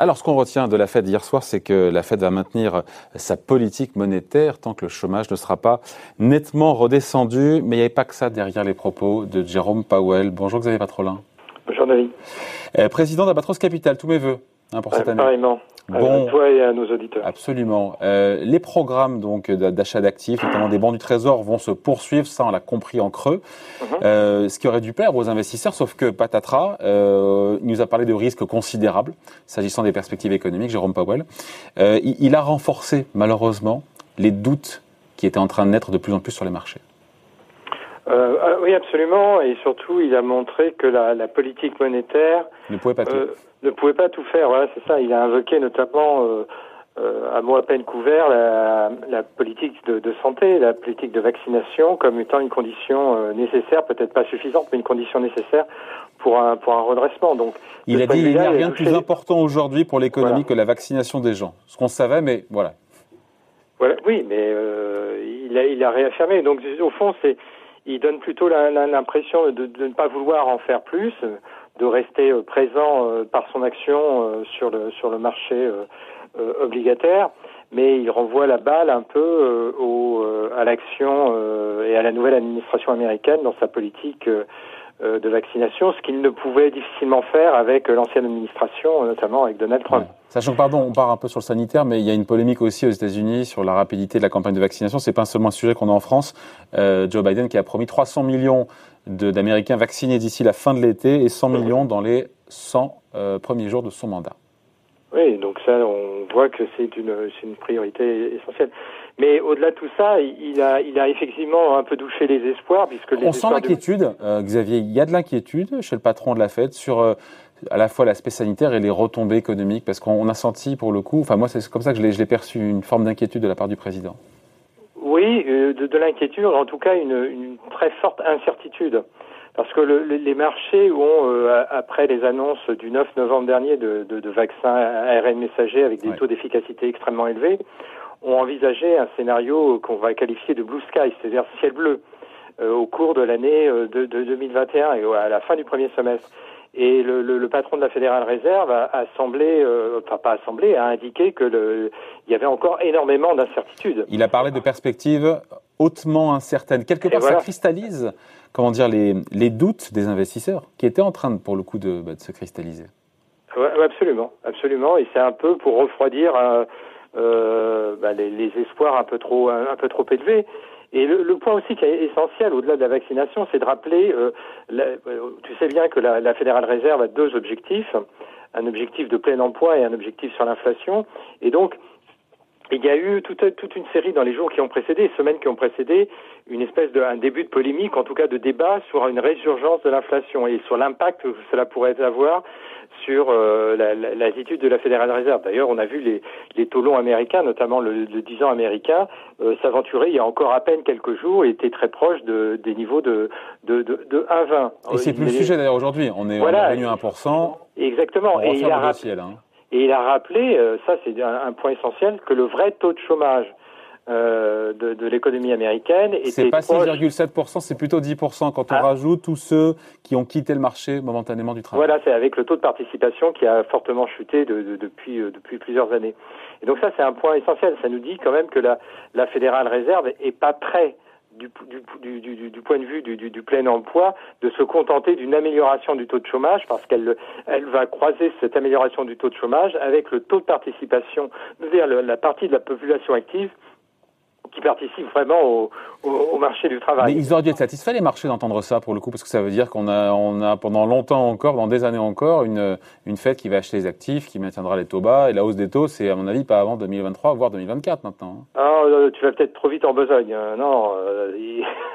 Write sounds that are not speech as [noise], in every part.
Alors, ce qu'on retient de la Fed hier soir, c'est que la Fed va maintenir sa politique monétaire tant que le chômage ne sera pas nettement redescendu. Mais il n'y avait pas que ça derrière les propos de Jérôme Powell. Bonjour Xavier Patrolin. Bonjour David. Euh, président d'Abatros Capital, tous mes voeux hein, pour cette année. Pareillement. Bon, à toi et à nos auditeurs. Absolument. Euh, les programmes donc d'achat d'actifs, notamment des bons du Trésor, vont se poursuivre. Ça, on l'a compris en creux. Mhm. euh, ce qui aurait dû plaire aux investisseurs, sauf que patatras, euh, il nous a parlé de risques considérables s'agissant des perspectives économiques. Jérôme Powell, euh, il, il, a renforcé malheureusement les doutes qui étaient en train de naître de plus en plus sur les marchés. Euh, ah oui, absolument. Et surtout, il a montré que la, la politique monétaire ne pouvait pas tout. Euh, ne pouvait pas tout faire. Voilà, c'est ça. Il a invoqué notamment, euh, à mot à peine couvert, la, la politique de, de, santé, la politique de vaccination comme étant une condition nécessaire, peut-être pas suffisante, mais une condition nécessaire pour un, pour un redressement. Donc, il a dit il n'y a rien de plus important aujourd'hui pour l'économie voilà. que la vaccination des gens. Ce qu'on savait, mais voilà. Voilà, oui, mais il, a, il a réaffirmé. Donc, au fond, c'est il donne plutôt l'impression de, de, ne pas vouloir en faire plus, de rester euh, présent euh, par son action sur le sur le marché obligataire, mais il renvoie la balle un peu au, à l'action et à la nouvelle administration américaine dans sa politique de vaccination, ce qu'il ne pouvait difficilement faire avec l'ancienne administration, notamment avec Donald Trump. Ouais. Sachant que, pardon, on part un peu sur le sanitaire, mais il y a une polémique aussi aux États-Unis sur la rapidité de la campagne de vaccination. C'est pas seulement un sujet qu'on a en France. Euh, Joe Biden qui a promis 300 millions d'Américains vaccinés d'ici la fin de l'été et 100 millions dans les 100 euh, premiers jours de son mandat. Oui, donc ça, on voit que c'est une, une priorité essentielle. Mais au-delà de tout ça, il a, il a effectivement un peu douché les espoirs, puisque les on sent l'inquiétude, de... euh, Xavier. Il y a de l'inquiétude chez le patron de la Fed sur euh, à la fois l'aspect sanitaire et les retombées économiques, parce qu'on a senti pour le coup, enfin moi c'est comme ça que je l'ai perçu, une forme d'inquiétude de la part du président. Oui, euh, de, de l'inquiétude, en tout cas une, une, très forte incertitude. Parce que le, les marchés ont, euh, après les annonces du 9 novembre dernier de, de, de vaccins ARN messagers avec des ouais. taux d'efficacité extrêmement élevés, ont envisagé un scénario qu'on va qualifier de blue sky, c'est-à-dire ciel bleu, euh, au cours de l'année euh, de, de, 2021 et à la fin du premier semestre. Et le, le, le patron de la Fédérale Réserve a, a semblé, euh, enfin pas a semblé, a indiqué que le, il y avait encore énormément d'incertitudes. Il a parlé de perspectives hautement incertaines. Quelque part, voilà. ça cristallise, comment dire, les, les doutes des investisseurs qui étaient en train, de, pour le coup, de, bah, de se cristalliser. Absolument, absolument. Et c'est un peu pour refroidir euh, euh, bah, les, les, espoirs un peu trop, un, un peu trop élevés. Et le, le, point aussi qui est essentiel au-delà de la vaccination, c'est de rappeler, euh, la, tu sais bien que la, la Fédérale Réserve a deux objectifs, un objectif de plein emploi et un objectif sur l'inflation. Et donc, il y a eu toute, toute, une série dans les jours qui ont précédé, les semaines qui ont précédé, une espèce de un début de polémique, en tout cas de débat sur une résurgence de l'inflation et sur l'impact que cela pourrait avoir sur euh, l'attitude la, la, de la Fédérale Réserve. D'ailleurs, on a vu les, les taux longs américains, notamment le, le 10 ans américain, euh, s'aventurer il y a encore à peine quelques jours et était très proche de, des niveaux de, de, de, de 1,20. Et c'est plus le sujet d'ailleurs aujourd'hui. On est, voilà, revenu à 1%. Exactement. On et il a ciel, hein. Et il a rappelé, euh, ça c'est un, un, point essentiel, que le vrai taux de chômage euh, de, de l'économie américaine était C'est pas 6,7%, c'est plutôt 10% quand on ah. rajoute tous ceux qui ont quitté le marché momentanément du travail. Voilà, c'est avec le taux de participation qui a fortement chuté de, de, depuis, euh, depuis plusieurs années. Et donc ça c'est un point essentiel, ça nous dit quand même que la, la Fédérale Réserve est pas prête du, du, du, du, point de vue du, plein emploi, de se contenter d'une amélioration du taux de chômage, parce qu'elle elle va croiser cette amélioration du taux de chômage avec le taux de participation vers la partie de la population active qui participent vraiment au, au, au, marché du travail. Mais ils auraient dû être satisfaits les marchés d'entendre ça pour le coup, parce que ça veut dire qu'on a, on a pendant longtemps encore, dans des années encore, une, une Fed qui va acheter les actifs, qui maintiendra les taux bas, et la hausse des taux, c'est à mon avis pas avant 2023, voire 2024 maintenant. Hein. Ah, euh, tu vas peut-être trop vite en besogne. Euh, non, euh,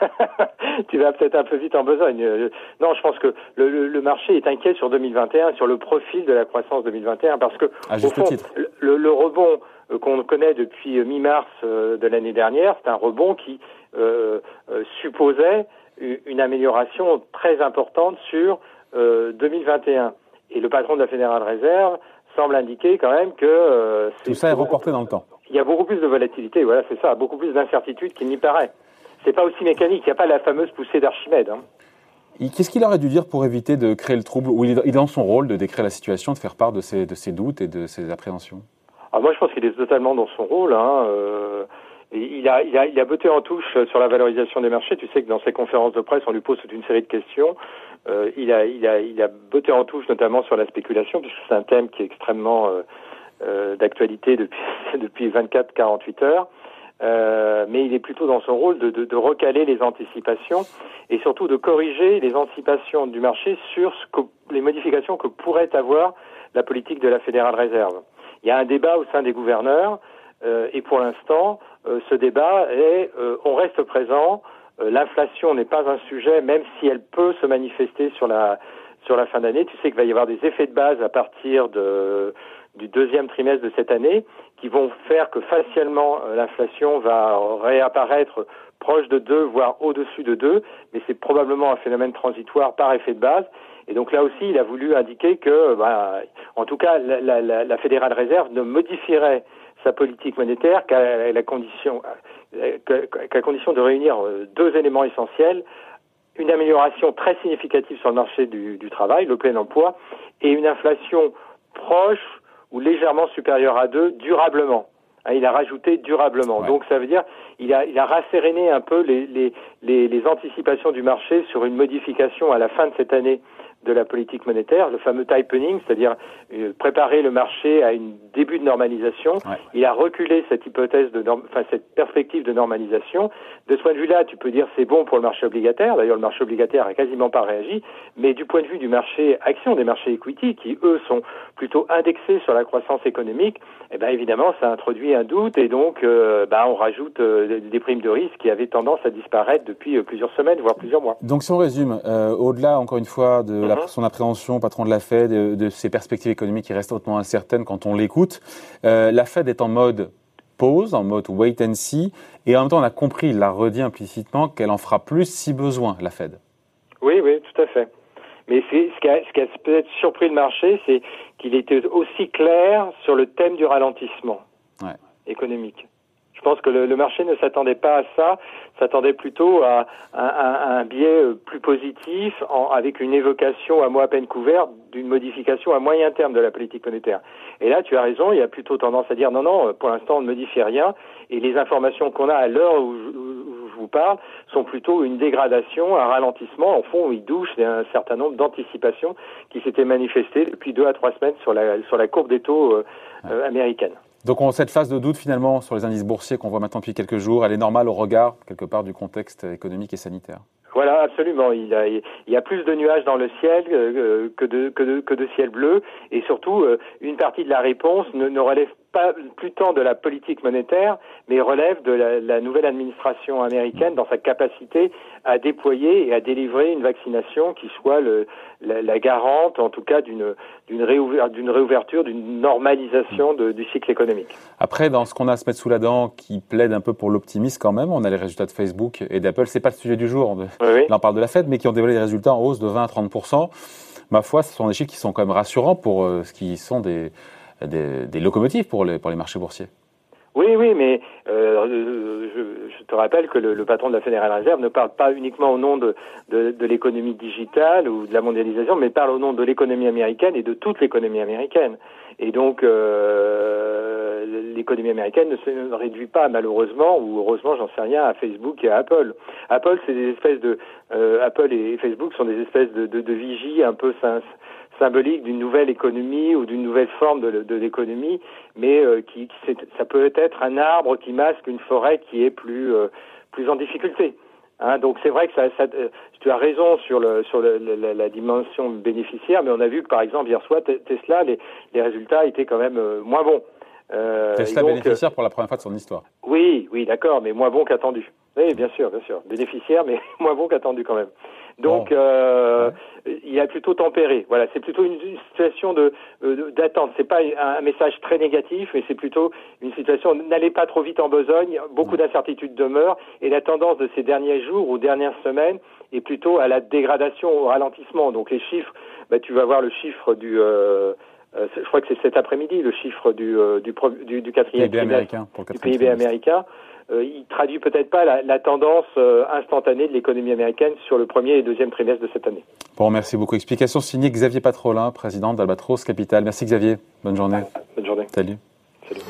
[laughs] tu vas peut-être un peu vite en besogne. Non, je pense que le, le, le, marché est inquiet sur 2021, sur le profil de la croissance 2021, parce que à juste au fond, titre. Le, le rebond qu'on connaît depuis mi-mars de l'année dernière, c'est un rebond qui euh, supposait une amélioration très importante sur euh, 2021. Et le patron de la Fédérale Réserve semble indiquer quand même que euh, tout ça est reporté dans le temps. Il y a beaucoup plus de volatilité, voilà, c'est ça, beaucoup plus d'incertitude qu'il n'y paraît. C'est pas aussi mécanique, il n'y a pas la fameuse poussée d'Archimède. Hein. Qu'est-ce qu'il aurait dû dire pour éviter de créer le trouble Ou il est dans son rôle de décrire la situation, de faire part de ses, de ses doutes et de ses appréhensions? Ah, Moi, je pense qu'il est totalement dans son rôle. Hein. Euh, il, a, il, a, il a botté en touche sur la valorisation des marchés. Tu sais que dans ses conférences de presse, on lui pose toute une série de questions. Euh, il, a, il, a, il a botté en touche notamment sur la spéculation, puisque c'est un thème qui est extrêmement euh, euh d'actualité depuis, [laughs] depuis 24-48 heures. Euh, mais il est plutôt dans son rôle de, de, de, recaler les anticipations et surtout de corriger les anticipations du marché sur ce que, les modifications que pourrait avoir la politique de la Fédérale Réserve. Il y a un débat au sein des gouverneurs euh, et pour l'instant, euh, ce débat est euh, on reste présent. L'inflation n'est pas un sujet, même si elle peut se manifester sur la sur la fin d'année. Tu sais qu'il va y avoir des effets de base à partir du deuxième trimestre de cette année qui vont faire que facialement l'inflation va réapparaître proche de 2, voire au-dessus de 2, mais c'est probablement un phénomène transitoire par effet de base. Et donc là aussi, il a voulu indiquer que, bah, en tout cas, la, la, la Fédérale Réserve ne modifierait sa politique monétaire qu'à la condition, qu'à condition de réunir euh, deux éléments essentiels une amélioration très significative sur le marché du, du travail, le plein emploi, et une inflation proche ou légèrement supérieur à 2 durablement. Hein, il a rajouté durablement. Donc ça veut dire il a, il a rasséréné un peu les, les, les, les, anticipations du marché sur une modification à la fin de cette année de la politique monétaire, le fameux tightening, c'est-à-dire euh, préparer le marché à une début de normalisation. Il a reculé cette hypothèse de, enfin cette perspective de normalisation. De ce point de vue-là, tu peux dire c'est bon pour le marché obligataire. D'ailleurs, le marché obligataire a quasiment pas réagi. Mais du point de vue du marché action, des marchés equity, qui eux sont plutôt indexés sur la croissance économique, eh ben évidemment, ça introduit un doute et donc, euh, bah, on rajoute euh, des primes de risque qui avaient tendance à disparaître depuis plusieurs semaines, voire plusieurs mois. Donc, si on résume, au-delà encore une fois de Mhm. son appréhension, patron de la Fed, de, de, ses perspectives économiques qui restent hautement incertaines quand on l'écoute. Euh, la Fed est en mode pause, en mode wait and see, et en même temps on a compris, il l'a redit implicitement, qu'elle en fera plus si besoin, la Fed. Oui, oui, tout à fait. Mais ce qui a, ce qui a peut-être surpris le marché, c'est qu'il était aussi clair sur le thème du ralentissement ouais. économique. Je pense que le, le marché ne s'attendait pas à ça, s'attendait plutôt à, à, à, un biais euh, plus positif, en, avec une évocation à mois à peine couvert d'une modification à moyen terme de la politique monétaire. Et là, tu as raison, il y a plutôt tendance à dire non, non, pour l'instant, on ne modifie rien, et les informations qu'on a à l'heure où, où, je vous parle sont plutôt une dégradation, un ralentissement. Au fond, il douche un certain nombre d'anticipations qui s'étaient manifestées depuis deux à trois semaines sur la, sur la courbe des taux euh, euh, américaine. Donc on, cette phase de doute finalement sur les indices boursiers qu'on voit maintenant depuis quelques jours, elle est normale au regard quelque part du contexte économique et sanitaire. Voilà, absolument. Il, y a plus de nuages dans le ciel euh, que de ciel bleu, et surtout euh, une partie de la réponse ne, ne relève pas plus tant de la politique monétaire, mais relève de la, la, nouvelle administration américaine dans sa capacité à déployer et à délivrer une vaccination qui soit le, la, la, garante, en tout cas, d'une réouverture, d'une normalisation de, du cycle économique. Après, dans ce qu'on a à se mettre sous la dent, qui plaide un peu pour l'optimisme quand même, on a les résultats de Facebook et d'Apple. C'est pas le sujet du jour. Oui. On parle de la Fed, mais qui ont dévoilé des résultats en hausse de 20 à 30 Ma foi, ce sont des chiffres qui sont quand même rassurants pour euh, ce qui sont des des, locomotives pour les, marchés boursiers. Oui, oui, mais euh, je, te rappelle que le, patron de la Fédérale Réserve ne parle pas uniquement au nom de, l'économie digitale ou de la mondialisation, mais parle au nom de l'économie américaine et de toute l'économie américaine. Et donc, euh, l'économie américaine ne se réduit pas, malheureusement, ou heureusement, j'en sais rien, à Facebook et à Apple. Apple, c'est des espèces de... Euh, Apple et Facebook sont des espèces de, de, vigies un peu symbolique d'une nouvelle économie ou d'une nouvelle forme de, de l'économie, mais euh, qui, qui ça peut être un arbre qui masque une forêt qui est plus euh, plus en difficulté. Hein, donc c'est vrai que ça, ça, euh, tu as raison sur, le, sur le, la, la, dimension bénéficiaire, mais on a vu que par exemple hier soir Tesla, les, les résultats étaient quand même euh, moins bons. Euh, Tesla donc, bénéficiaire pour la première fois de son histoire. Oui, oui, d'accord, mais moins bon qu'attendu. Oui, bien sûr, bien sûr. Bénéficiaire, mais [laughs] moins bon qu'attendu quand même. Donc, bon. euh, ouais. il a plutôt tempéré. Voilà, c'est plutôt une, situation de d'attente. C'est pas un, un, message très négatif, mais c'est plutôt une situation. N'allez pas trop vite en besogne. Beaucoup d'incertitudes demeurent, et la tendance de ces derniers jours ou dernières semaines est plutôt à la dégradation, au ralentissement. Donc les chiffres, bah, tu vas voir le chiffre du euh, je crois que c'est cet après-midi le chiffre du, du, du, du quatrième PIB américain, pour du PIB américain. il traduit peut-être pas la, la tendance instantanée de l'économie américaine sur le premier et deuxième trimestre de cette année. Bon, merci beaucoup. Explication signée Xavier Patrolin, président d'Albatros Capital. Merci Xavier. Bonne journée. Bonne journée. Salut. Salut.